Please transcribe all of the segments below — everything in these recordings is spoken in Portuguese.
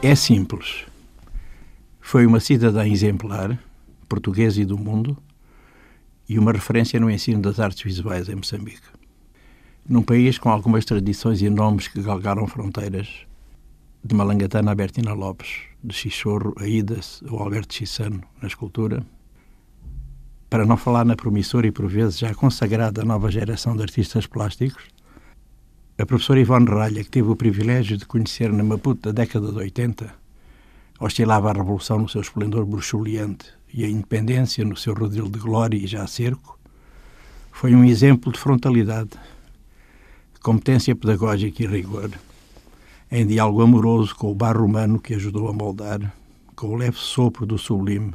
É simples. Foi uma cidadã exemplar, portuguesa e do mundo, e uma referência no ensino das artes visuais em Moçambique. Num país com algumas tradições e nomes que galgaram fronteiras, de Malangatana a Bertina Lopes, de Xixorro a Idas ou Alberto Chissano na escultura, para não falar na promissora e por vezes já consagrada nova geração de artistas plásticos, a professora Ivone Ralha, que teve o privilégio de conhecer na Maputo da década de 80, oscilava a revolução no seu esplendor bruxuleante e a independência no seu rodil de glória e já cerco, foi um exemplo de frontalidade, competência pedagógica e rigor, em diálogo amoroso com o barro humano que ajudou a moldar, com o leve sopro do sublime,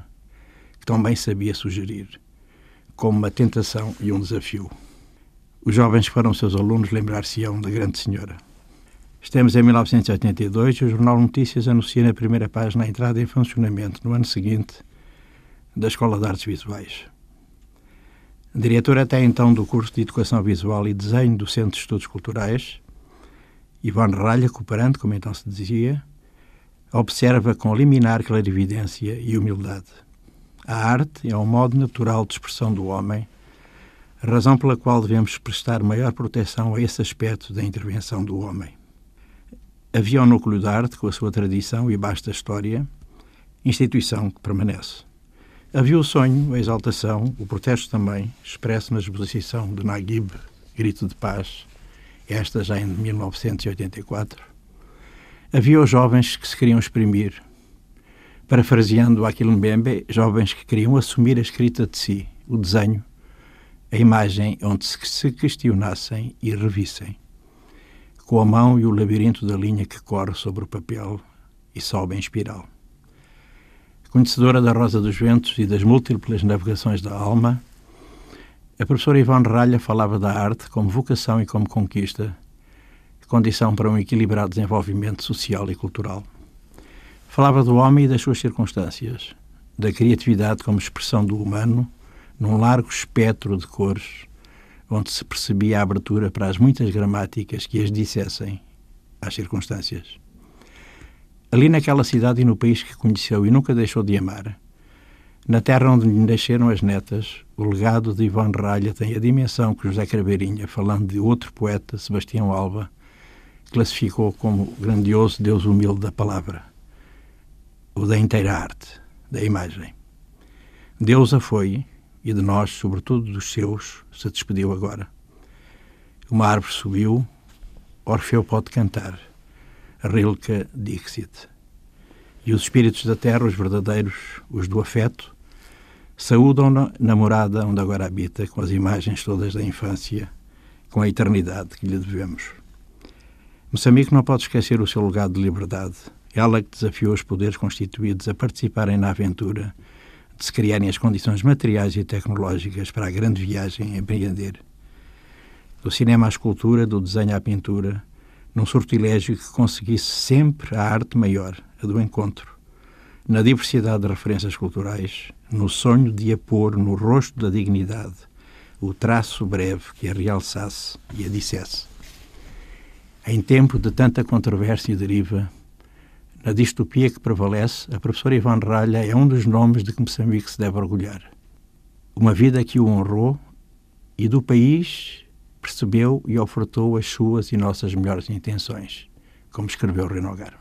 que tão bem sabia sugerir, como uma tentação e um desafio. Os jovens que foram seus alunos lembrar-se-ão da grande senhora. Estamos em 1982 e o Jornal Notícias anuncia na primeira página a entrada em funcionamento, no ano seguinte, da Escola de Artes Visuais. Diretor até então do curso de Educação Visual e Desenho do Centro de Estudos Culturais, Ivone Ralha, cooperante, como então se dizia, observa com liminar clarividência e humildade. A arte é um modo natural de expressão do homem, razão pela qual devemos prestar maior proteção a esse aspecto da intervenção do homem. Havia o núcleo da arte, com a sua tradição e basta história, instituição que permanece. Havia o sonho, a exaltação, o protesto também, expresso na exposição de Naguib, Grito de Paz, esta já em 1984. Havia os jovens que se queriam exprimir, parafraseando Aquilo Mbembe, jovens que queriam assumir a escrita de si, o desenho, a imagem onde se questionassem e revissem com a mão e o labirinto da linha que corre sobre o papel e sobe em espiral. Conhecedora da Rosa dos Ventos e das múltiplas navegações da alma, a professora Ivone Ralha falava da arte como vocação e como conquista, condição para um equilibrado desenvolvimento social e cultural. Falava do homem e das suas circunstâncias, da criatividade como expressão do humano num largo espectro de cores onde se percebia a abertura para as muitas gramáticas que as dissessem às circunstâncias. Ali naquela cidade e no país que conheceu e nunca deixou de amar, na terra onde lhe nasceram as netas, o legado de Ivone Ralha tem a dimensão que José Craveirinha, falando de outro poeta, Sebastião Alva, classificou como grandioso Deus humilde da palavra, o da inteira arte, da imagem. Deus a foi, e de nós, sobretudo dos seus, se despediu agora. Uma árvore subiu, Orfeu pode cantar, Rilke Dixit. E os espíritos da terra, os verdadeiros, os do afeto, saúdam-na na morada onde agora habita, com as imagens todas da infância, com a eternidade que lhe devemos. Moçambique não pode esquecer o seu legado de liberdade, ela que desafiou os poderes constituídos a participarem na aventura se criarem as condições materiais e tecnológicas para a grande viagem a empreender. Do cinema à escultura, do desenho à pintura, num sortilégio que conseguisse sempre a arte maior, a do encontro, na diversidade de referências culturais, no sonho de a pôr no rosto da dignidade o traço breve que a realçasse e a dissesse. Em tempo de tanta controvérsia e deriva, na distopia que prevalece, a professora Ivan Ralha é um dos nomes de que Moçambique se deve orgulhar. Uma vida que o honrou e do país percebeu e ofertou as suas e nossas melhores intenções, como escreveu Renogar.